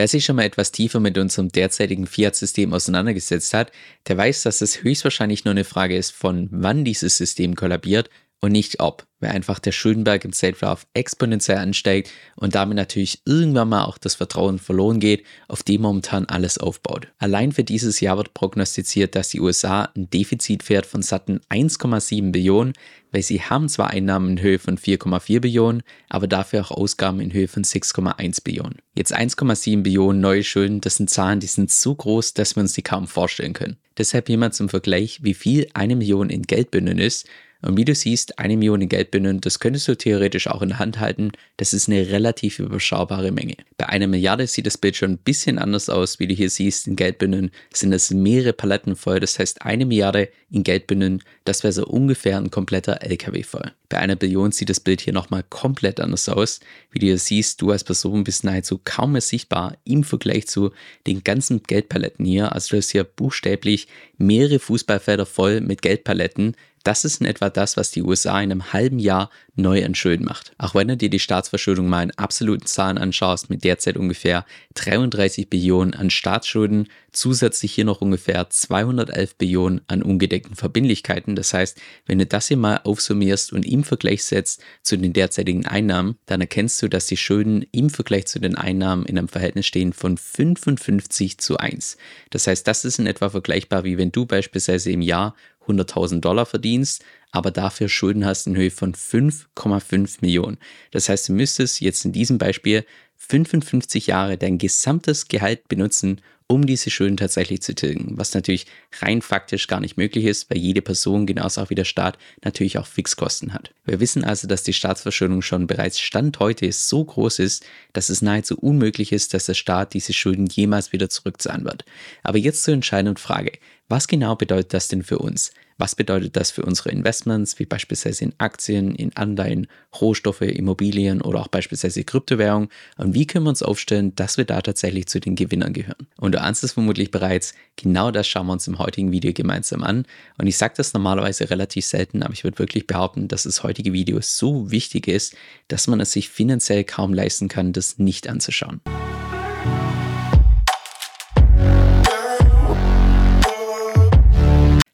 Wer sich schon mal etwas tiefer mit unserem derzeitigen Fiat-System auseinandergesetzt hat, der weiß, dass es höchstwahrscheinlich nur eine Frage ist, von wann dieses System kollabiert und nicht ob, weil einfach der Schuldenberg im Zeitverlauf exponentiell ansteigt und damit natürlich irgendwann mal auch das Vertrauen verloren geht, auf dem momentan alles aufbaut. Allein für dieses Jahr wird prognostiziert, dass die USA ein Defizit fährt von satten 1,7 Billionen, weil sie haben zwar Einnahmen in Höhe von 4,4 Billionen, aber dafür auch Ausgaben in Höhe von 6,1 Billionen. Jetzt 1,7 Billionen neue Schulden, das sind Zahlen, die sind so groß, dass wir uns die kaum vorstellen können. Deshalb hier mal zum Vergleich, wie viel eine Million in Geldbündeln ist und wie du siehst, eine Million in Geldbündeln, das könntest du theoretisch auch in der Hand halten. Das ist eine relativ überschaubare Menge. Bei einer Milliarde sieht das Bild schon ein bisschen anders aus. Wie du hier siehst, in Geldbündeln sind das mehrere Paletten voll. Das heißt, eine Milliarde in Geldbündeln, das wäre so ungefähr ein kompletter LKW voll. Bei einer Billion sieht das Bild hier nochmal komplett anders aus. Wie du hier siehst, du als Person bist nahezu kaum mehr sichtbar im Vergleich zu den ganzen Geldpaletten hier. Also du hast hier buchstäblich mehrere Fußballfelder voll mit Geldpaletten, das ist in etwa das, was die USA in einem halben Jahr neu entschulden macht. Auch wenn du dir die Staatsverschuldung mal in absoluten Zahlen anschaust, mit derzeit ungefähr 33 Billionen an Staatsschulden, zusätzlich hier noch ungefähr 211 Billionen an ungedeckten Verbindlichkeiten. Das heißt, wenn du das hier mal aufsummierst und im Vergleich setzt zu den derzeitigen Einnahmen, dann erkennst du, dass die Schulden im Vergleich zu den Einnahmen in einem Verhältnis stehen von 55 zu 1. Das heißt, das ist in etwa vergleichbar, wie wenn du beispielsweise im Jahr 100.000 Dollar verdienst, aber dafür Schulden hast in Höhe von 5,5 Millionen. Das heißt, du müsstest jetzt in diesem Beispiel 55 Jahre dein gesamtes Gehalt benutzen, um diese Schulden tatsächlich zu tilgen, was natürlich rein faktisch gar nicht möglich ist, weil jede Person, genauso auch wie der Staat, natürlich auch Fixkosten hat. Wir wissen also, dass die Staatsverschuldung schon bereits Stand heute so groß ist, dass es nahezu unmöglich ist, dass der Staat diese Schulden jemals wieder zurückzahlen wird. Aber jetzt zur entscheidenden Frage. Was genau bedeutet das denn für uns? Was bedeutet das für unsere Investments, wie beispielsweise in Aktien, in Anleihen, Rohstoffe, Immobilien oder auch beispielsweise Kryptowährungen? Und wie können wir uns aufstellen, dass wir da tatsächlich zu den Gewinnern gehören? Und du ahnst es vermutlich bereits, genau das schauen wir uns im heutigen Video gemeinsam an. Und ich sage das normalerweise relativ selten, aber ich würde wirklich behaupten, dass das heutige Video so wichtig ist, dass man es sich finanziell kaum leisten kann, das nicht anzuschauen.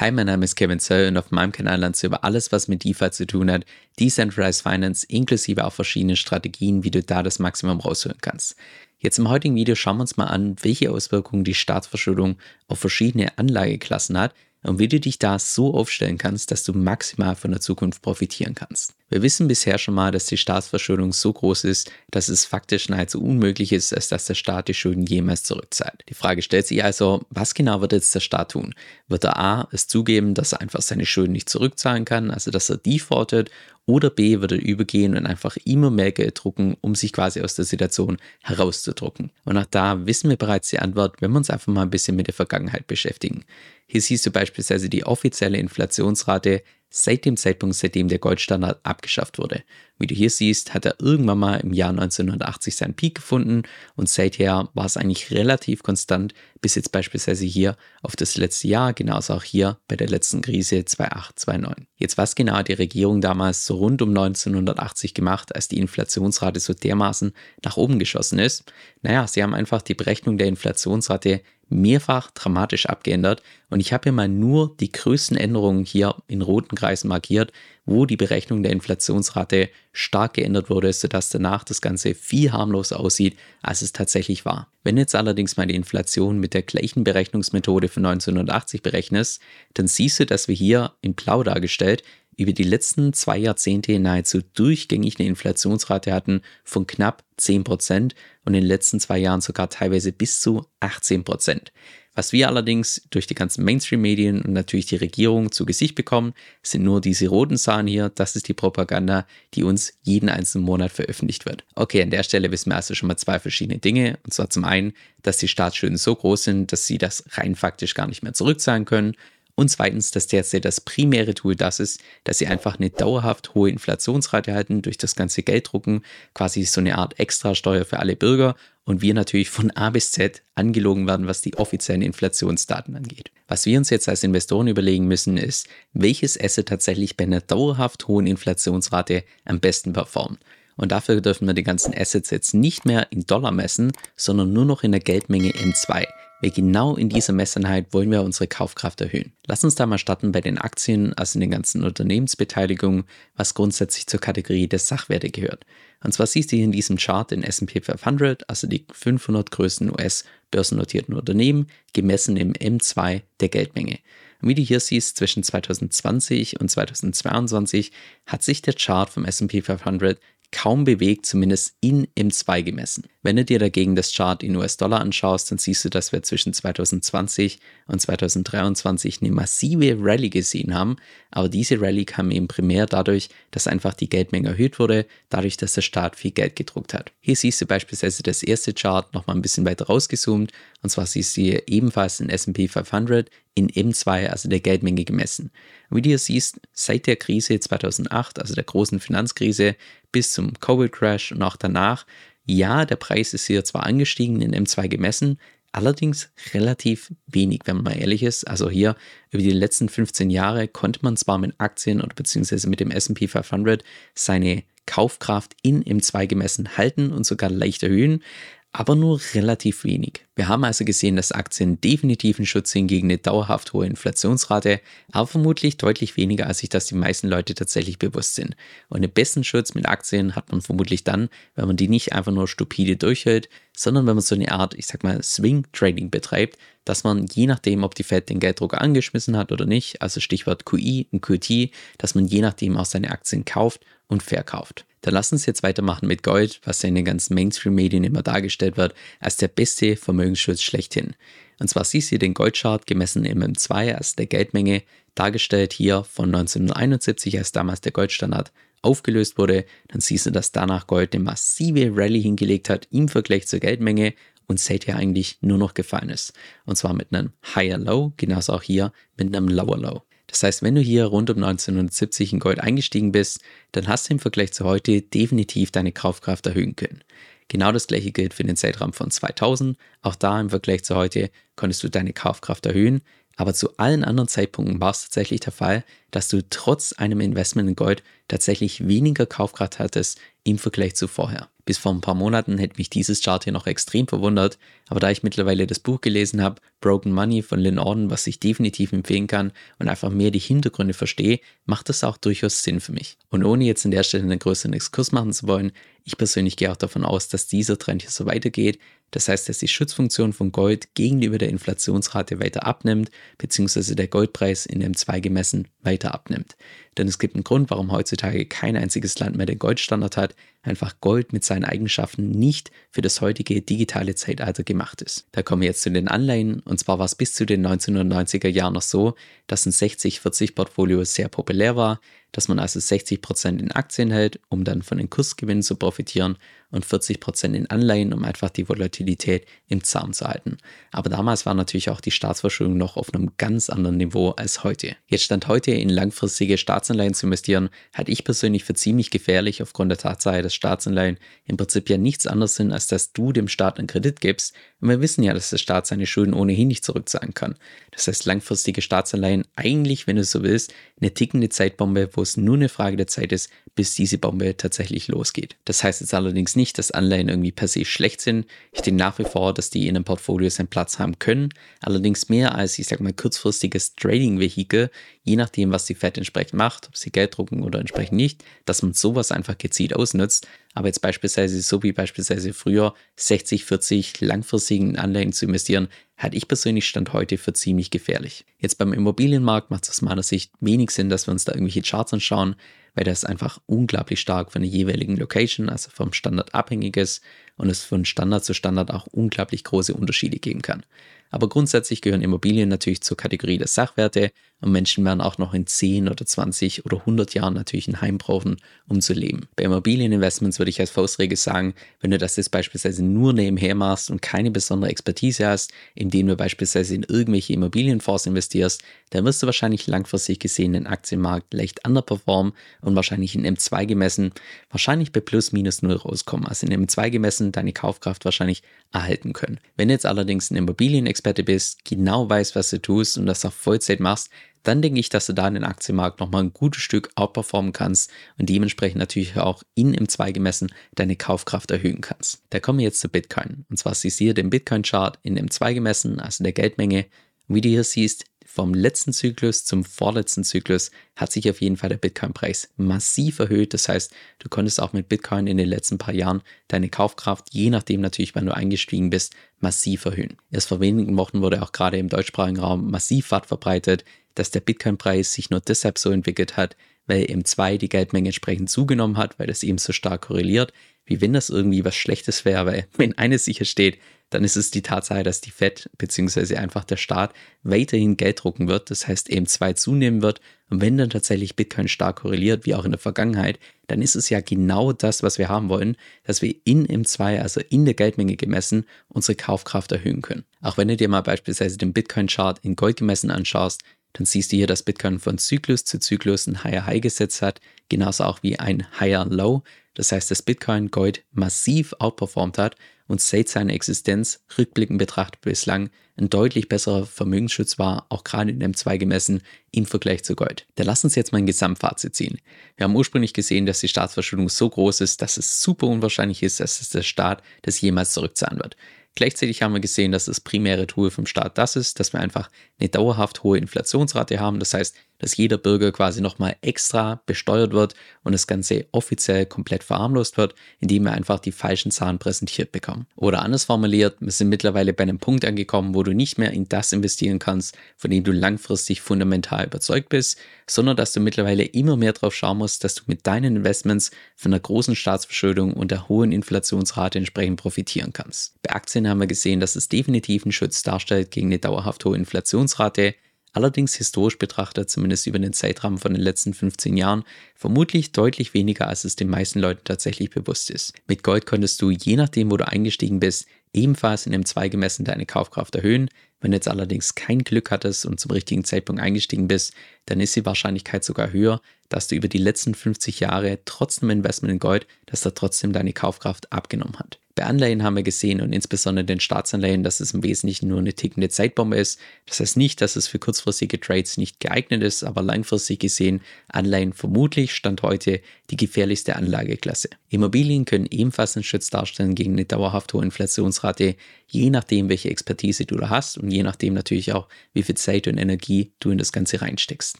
Hi, mein Name ist Kevin Zöll und auf meinem Kanal lernst du über alles, was mit DeFi zu tun hat, Decentralized Finance, inklusive auch verschiedene Strategien, wie du da das Maximum rausholen kannst. Jetzt im heutigen Video schauen wir uns mal an, welche Auswirkungen die Staatsverschuldung auf verschiedene Anlageklassen hat und wie du dich da so aufstellen kannst, dass du maximal von der Zukunft profitieren kannst. Wir wissen bisher schon mal, dass die Staatsverschuldung so groß ist, dass es faktisch nahezu unmöglich ist, als dass der Staat die Schulden jemals zurückzahlt. Die Frage stellt sich also, was genau wird jetzt der Staat tun? Wird er A, es zugeben, dass er einfach seine Schulden nicht zurückzahlen kann, also dass er defaultet, oder B, wird er übergehen und einfach immer mehr Geld drucken, um sich quasi aus der Situation herauszudrucken? Und auch da wissen wir bereits die Antwort, wenn wir uns einfach mal ein bisschen mit der Vergangenheit beschäftigen. Hier siehst du beispielsweise die offizielle Inflationsrate seit dem Zeitpunkt, seitdem der Goldstandard abgeschafft wurde. Wie du hier siehst, hat er irgendwann mal im Jahr 1980 seinen Peak gefunden und seither war es eigentlich relativ konstant, bis jetzt beispielsweise hier auf das letzte Jahr, genauso auch hier bei der letzten Krise 2008, 2009. Jetzt was genau hat die Regierung damals so rund um 1980 gemacht, als die Inflationsrate so dermaßen nach oben geschossen ist? Naja, sie haben einfach die Berechnung der Inflationsrate mehrfach dramatisch abgeändert und ich habe hier mal nur die größten Änderungen hier in roten Kreisen markiert, wo die Berechnung der Inflationsrate stark geändert wurde, sodass danach das Ganze viel harmloser aussieht, als es tatsächlich war. Wenn jetzt allerdings mal die Inflation mit der gleichen Berechnungsmethode von 1980 berechnest, dann siehst du, dass wir hier in blau dargestellt über die letzten zwei Jahrzehnte nahezu durchgängig eine Inflationsrate hatten von knapp 10% und in den letzten zwei Jahren sogar teilweise bis zu 18%. Was wir allerdings durch die ganzen Mainstream-Medien und natürlich die Regierung zu Gesicht bekommen, sind nur diese roten Zahlen hier. Das ist die Propaganda, die uns jeden einzelnen Monat veröffentlicht wird. Okay, an der Stelle wissen wir also schon mal zwei verschiedene Dinge. Und zwar zum einen, dass die Staatsschulden so groß sind, dass sie das rein faktisch gar nicht mehr zurückzahlen können. Und zweitens, dass derzeit das primäre Tool das ist, dass sie einfach eine dauerhaft hohe Inflationsrate halten durch das ganze Gelddrucken, quasi so eine Art Extrasteuer für alle Bürger und wir natürlich von A bis Z angelogen werden, was die offiziellen Inflationsdaten angeht. Was wir uns jetzt als Investoren überlegen müssen, ist, welches Asset tatsächlich bei einer dauerhaft hohen Inflationsrate am besten performt. Und dafür dürfen wir die ganzen Assets jetzt nicht mehr in Dollar messen, sondern nur noch in der Geldmenge M2. Weil genau in dieser Messeinheit wollen wir unsere Kaufkraft erhöhen. Lass uns da mal starten bei den Aktien, also in den ganzen Unternehmensbeteiligungen, was grundsätzlich zur Kategorie der Sachwerte gehört. Und zwar siehst du hier in diesem Chart den S&P 500, also die 500 größten US-börsennotierten Unternehmen, gemessen im M2 der Geldmenge. Und wie du hier siehst, zwischen 2020 und 2022 hat sich der Chart vom S&P 500 kaum bewegt, zumindest in M2 gemessen. Wenn du dir dagegen das Chart in US-Dollar anschaust, dann siehst du, dass wir zwischen 2020 und 2023 eine massive Rallye gesehen haben. Aber diese Rallye kam eben primär dadurch, dass einfach die Geldmenge erhöht wurde, dadurch, dass der Staat viel Geld gedruckt hat. Hier siehst du beispielsweise das erste Chart nochmal ein bisschen weiter rausgezoomt. Und zwar siehst du hier ebenfalls den S&P 500 in M2, also der Geldmenge gemessen. Wie du hier siehst, seit der Krise 2008, also der großen Finanzkrise, bis zum Covid-Crash und auch danach, ja, der Preis ist hier zwar angestiegen in M2 gemessen, allerdings relativ wenig, wenn man mal ehrlich ist. Also hier über die letzten 15 Jahre konnte man zwar mit Aktien oder beziehungsweise mit dem S&P 500 seine Kaufkraft in M2 gemessen halten und sogar leicht erhöhen, aber nur relativ wenig. Wir haben also gesehen, dass Aktien definitiv ein Schutz sind gegen eine dauerhaft hohe Inflationsrate, aber vermutlich deutlich weniger, als sich das die meisten Leute tatsächlich bewusst sind. Und den besten Schutz mit Aktien hat man vermutlich dann, wenn man die nicht einfach nur stupide durchhält, sondern wenn man so eine Art, ich sag mal, Swing Trading betreibt, dass man je nachdem, ob die Fed den Gelddrucker angeschmissen hat oder nicht, also Stichwort QI und QT, dass man je nachdem auch seine Aktien kauft und verkauft. Dann lass uns jetzt weitermachen mit Gold, was ja in den ganzen Mainstream-Medien immer dargestellt wird, als der beste Vermögensschutz schlechthin. Und zwar siehst du den Goldchart gemessen im M2 als der Geldmenge, dargestellt hier von 1971, als damals der Goldstandard aufgelöst wurde. Dann siehst du, dass danach Gold eine massive Rallye hingelegt hat im Vergleich zur Geldmenge und seither eigentlich nur noch gefallen ist. Und zwar mit einem Higher Low, genauso auch hier mit einem Lower Low. Das heißt, wenn du hier rund um 1970 in Gold eingestiegen bist, dann hast du im Vergleich zu heute definitiv deine Kaufkraft erhöhen können. Genau das gleiche gilt für den Zeitraum von 2000. Auch da im Vergleich zu heute konntest du deine Kaufkraft erhöhen. Aber zu allen anderen Zeitpunkten war es tatsächlich der Fall, dass du trotz einem Investment in Gold tatsächlich weniger Kaufkraft hattest im Vergleich zu vorher. Bis vor ein paar Monaten hätte mich dieses Chart hier noch extrem verwundert, aber da ich mittlerweile das Buch gelesen habe, Broken Money von Lynn Orden, was ich definitiv empfehlen kann und einfach mehr die Hintergründe verstehe, macht das auch durchaus Sinn für mich. Und ohne jetzt an der Stelle einen größeren Exkurs machen zu wollen, ich persönlich gehe auch davon aus, dass dieser Trend hier so weitergeht. Das heißt, dass die Schutzfunktion von Gold gegenüber der Inflationsrate weiter abnimmt, beziehungsweise der Goldpreis in dem 2 gemessen weiter abnimmt. Denn es gibt einen Grund, warum heutzutage kein einziges Land mehr den Goldstandard hat, einfach Gold mit seinen Eigenschaften nicht für das heutige digitale Zeitalter gemacht ist. Da kommen wir jetzt zu den Anleihen und zwar war es bis zu den 1990er Jahren noch so, dass ein 60-40-Portfolio sehr populär war, dass man also 60% in Aktien hält, um dann von den Kursgewinnen zu profitieren und 40% in Anleihen, um einfach die Volatilität im Zaum zu halten. Aber damals war natürlich auch die Staatsverschuldung noch auf einem ganz anderen Niveau als heute. Jetzt stand heute in langfristige Staatsanleihen zu investieren, halte ich persönlich für ziemlich gefährlich aufgrund der Tatsache, dass Staatsanleihen im Prinzip ja nichts anderes sind, als dass du dem Staat einen Kredit gibst. Und wir wissen ja, dass der Staat seine Schulden ohnehin nicht zurückzahlen kann. Das heißt, langfristige Staatsanleihen eigentlich, wenn du so willst, eine tickende Zeitbombe, wo es nur eine Frage der Zeit ist, bis diese Bombe tatsächlich losgeht. Das heißt jetzt allerdings nicht, dass Anleihen irgendwie per se schlecht sind. Ich denke nach wie vor, dass die in einem Portfolio seinen Platz haben können. Allerdings mehr als, ich sag mal, kurzfristiges Trading-Vehikel, je nachdem, was die Fed entsprechend macht, ob sie Geld drucken oder entsprechend nicht, dass man sowas einfach gezielt ausnutzt. Aber jetzt beispielsweise, so wie beispielsweise früher, 60, 40 langfristigen Anleihen zu investieren, halte ich persönlich Stand heute für ziemlich gefährlich. Jetzt beim Immobilienmarkt macht es aus meiner Sicht wenig Sinn, dass wir uns da irgendwelche Charts anschauen, weil das einfach unglaublich stark von der jeweiligen Location, also vom Standard abhängig ist und es von Standard zu Standard auch unglaublich große Unterschiede geben kann. Aber grundsätzlich gehören Immobilien natürlich zur Kategorie der Sachwerte und Menschen werden auch noch in 10 oder 20 oder 100 Jahren natürlich ein Heim brauchen, um zu leben. Bei Immobilieninvestments würde ich als Faustregel sagen, wenn du das jetzt beispielsweise nur nebenher machst und keine besondere Expertise hast, indem du beispielsweise in irgendwelche Immobilienfonds investierst, dann wirst du wahrscheinlich langfristig gesehen den Aktienmarkt leicht underperformen und wahrscheinlich in M2 gemessen wahrscheinlich bei plus minus null rauskommen. Also in M2 gemessen deine Kaufkraft wahrscheinlich erhalten können. Wenn du jetzt allerdings ein Immobilienexperte bist, genau weißt, was du tust und das auf Vollzeit machst, dann denke ich, dass du da in den Aktienmarkt nochmal ein gutes Stück outperformen kannst und dementsprechend natürlich auch in M2 gemessen deine Kaufkraft erhöhen kannst. Da kommen wir jetzt zu Bitcoin. Und zwar siehst du hier den Bitcoin-Chart in M2 gemessen, also der Geldmenge. Wie du hier siehst, vom letzten Zyklus zum vorletzten Zyklus hat sich auf jeden Fall der Bitcoin-Preis massiv erhöht. Das heißt, du konntest auch mit Bitcoin in den letzten paar Jahren deine Kaufkraft, je nachdem natürlich, wann du eingestiegen bist, massiv erhöhen. Erst vor wenigen Wochen wurde auch gerade im deutschsprachigen Raum massiv weit verbreitet, dass der Bitcoin-Preis sich nur deshalb so entwickelt hat, weil M2 die Geldmenge entsprechend zugenommen hat, weil das eben so stark korreliert, wie wenn das irgendwie was Schlechtes wäre, weil wenn eines sicher steht, dann ist es die Tatsache, dass die Fed bzw. einfach der Staat weiterhin Geld drucken wird, das heißt M2 zunehmen wird. Und wenn dann tatsächlich Bitcoin stark korreliert, wie auch in der Vergangenheit, dann ist es ja genau das, was wir haben wollen, dass wir in M2, also in der Geldmenge gemessen, unsere Kaufkraft erhöhen können. Auch wenn du dir mal beispielsweise den Bitcoin-Chart in Gold gemessen anschaust, dann siehst du hier, dass Bitcoin von Zyklus zu Zyklus ein Higher High gesetzt hat, genauso auch wie ein Higher Low. Das heißt, dass Bitcoin Gold massiv outperformt hat und seit seiner Existenz rückblickend betrachtet bislang ein deutlich besserer Vermögensschutz war, auch gerade in M2 gemessen im Vergleich zu Gold. Da lass uns jetzt mal ein Gesamtfazit ziehen. Wir haben ursprünglich gesehen, dass die Staatsverschuldung so groß ist, dass es super unwahrscheinlich ist, dass es der Staat das jemals zurückzahlen wird. Gleichzeitig haben wir gesehen, dass das primäre Tool vom Staat das ist, dass wir einfach eine dauerhaft hohe Inflationsrate haben. Das heißt, dass jeder Bürger quasi nochmal extra besteuert wird und das Ganze offiziell komplett verarmlost wird, indem wir einfach die falschen Zahlen präsentiert bekommen. Oder anders formuliert, wir sind mittlerweile bei einem Punkt angekommen, wo du nicht mehr in das investieren kannst, von dem du langfristig fundamental überzeugt bist, sondern dass du mittlerweile immer mehr darauf schauen musst, dass du mit deinen Investments von der großen Staatsverschuldung und der hohen Inflationsrate entsprechend profitieren kannst. Bei Aktien haben wir gesehen, dass es definitiv einen Schutz darstellt gegen eine dauerhaft hohe Inflationsrate, allerdings historisch betrachtet, zumindest über den Zeitraum von den letzten 15 Jahren, vermutlich deutlich weniger, als es den meisten Leuten tatsächlich bewusst ist. Mit Gold konntest du, je nachdem, wo du eingestiegen bist, ebenfalls in dem 2 gemessen deine Kaufkraft erhöhen. Wenn du jetzt allerdings kein Glück hattest und zum richtigen Zeitpunkt eingestiegen bist, dann ist die Wahrscheinlichkeit sogar höher, dass du über die letzten 50 Jahre trotz einem Investment in Gold, dass da trotzdem deine Kaufkraft abgenommen hat. Bei Anleihen haben wir gesehen und insbesondere den Staatsanleihen, dass es im Wesentlichen nur eine tickende Zeitbombe ist. Das heißt nicht, dass es für kurzfristige Trades nicht geeignet ist, aber langfristig gesehen Anleihen vermutlich Stand heute die gefährlichste Anlageklasse. Immobilien können ebenfalls einen Schutz darstellen gegen eine dauerhaft hohe Inflationsrate, je nachdem, welche Expertise du da hast und je nachdem natürlich auch, wie viel Zeit und Energie du in das Ganze reinsteckst.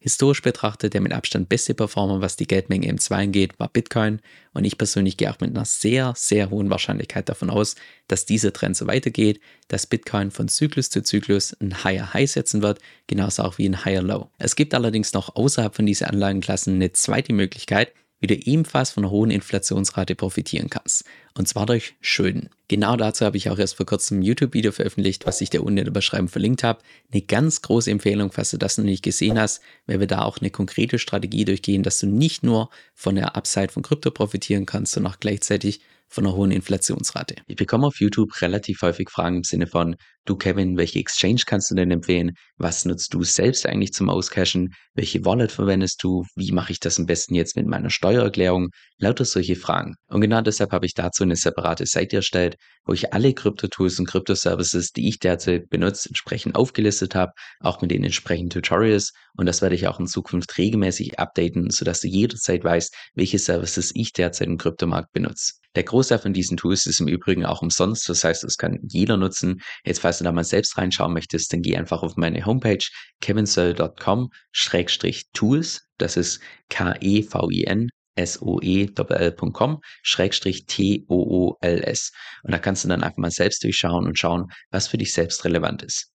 Historisch betrachtet, der mit Abstand beste Performer, was die Geldmenge M2 angeht, war Bitcoin und ich persönlich gehe auch mit einer sehr, sehr hohen Wahrscheinlichkeit davon aus, dass dieser Trend so weitergeht, dass Bitcoin von Zyklus zu Zyklus ein Higher High setzen wird, genauso auch wie ein Higher Low. Es gibt allerdings noch außerhalb von diesen Anlagenklassen eine zweite Möglichkeit, wie du ebenfalls von einer hohen Inflationsrate profitieren kannst. Und zwar durch Schulden. Genau dazu habe ich auch erst vor kurzem ein YouTube-Video veröffentlicht, was ich dir unten in der Beschreibung verlinkt habe. Eine ganz große Empfehlung, falls du das noch nicht gesehen hast, weil wir da auch eine konkrete Strategie durchgehen, dass du nicht nur von der Upside von Krypto profitieren kannst, sondern auch gleichzeitig von einer hohen Inflationsrate. Ich bekomme auf YouTube relativ häufig Fragen im Sinne von, du Kevin, welche Exchange kannst du denn empfehlen? Was nutzt du selbst eigentlich zum Auscashen? Welche Wallet verwendest du? Wie mache ich das am besten jetzt mit meiner Steuererklärung? Lauter solche Fragen. Und genau deshalb habe ich dazu eine separate Seite erstellt, wo ich alle Krypto-Tools und Krypto-Services, die ich derzeit benutze, entsprechend aufgelistet habe, auch mit den entsprechenden Tutorials. Und das werde ich auch in Zukunft regelmäßig updaten, sodass du jederzeit weißt, welche Services ich derzeit im Kryptomarkt benutze. Der Großteil von diesen Tools ist im Übrigen auch umsonst, das heißt, es kann jeder nutzen. Jetzt, falls du da mal selbst reinschauen möchtest, dann geh einfach auf meine Homepage kevinsoe.com-tools. Das ist K-E-V-I-N soe.com schrägstrich T-O-O-L-S. Und da kannst du dann einfach mal selbst durchschauen und schauen, was für dich selbst relevant ist.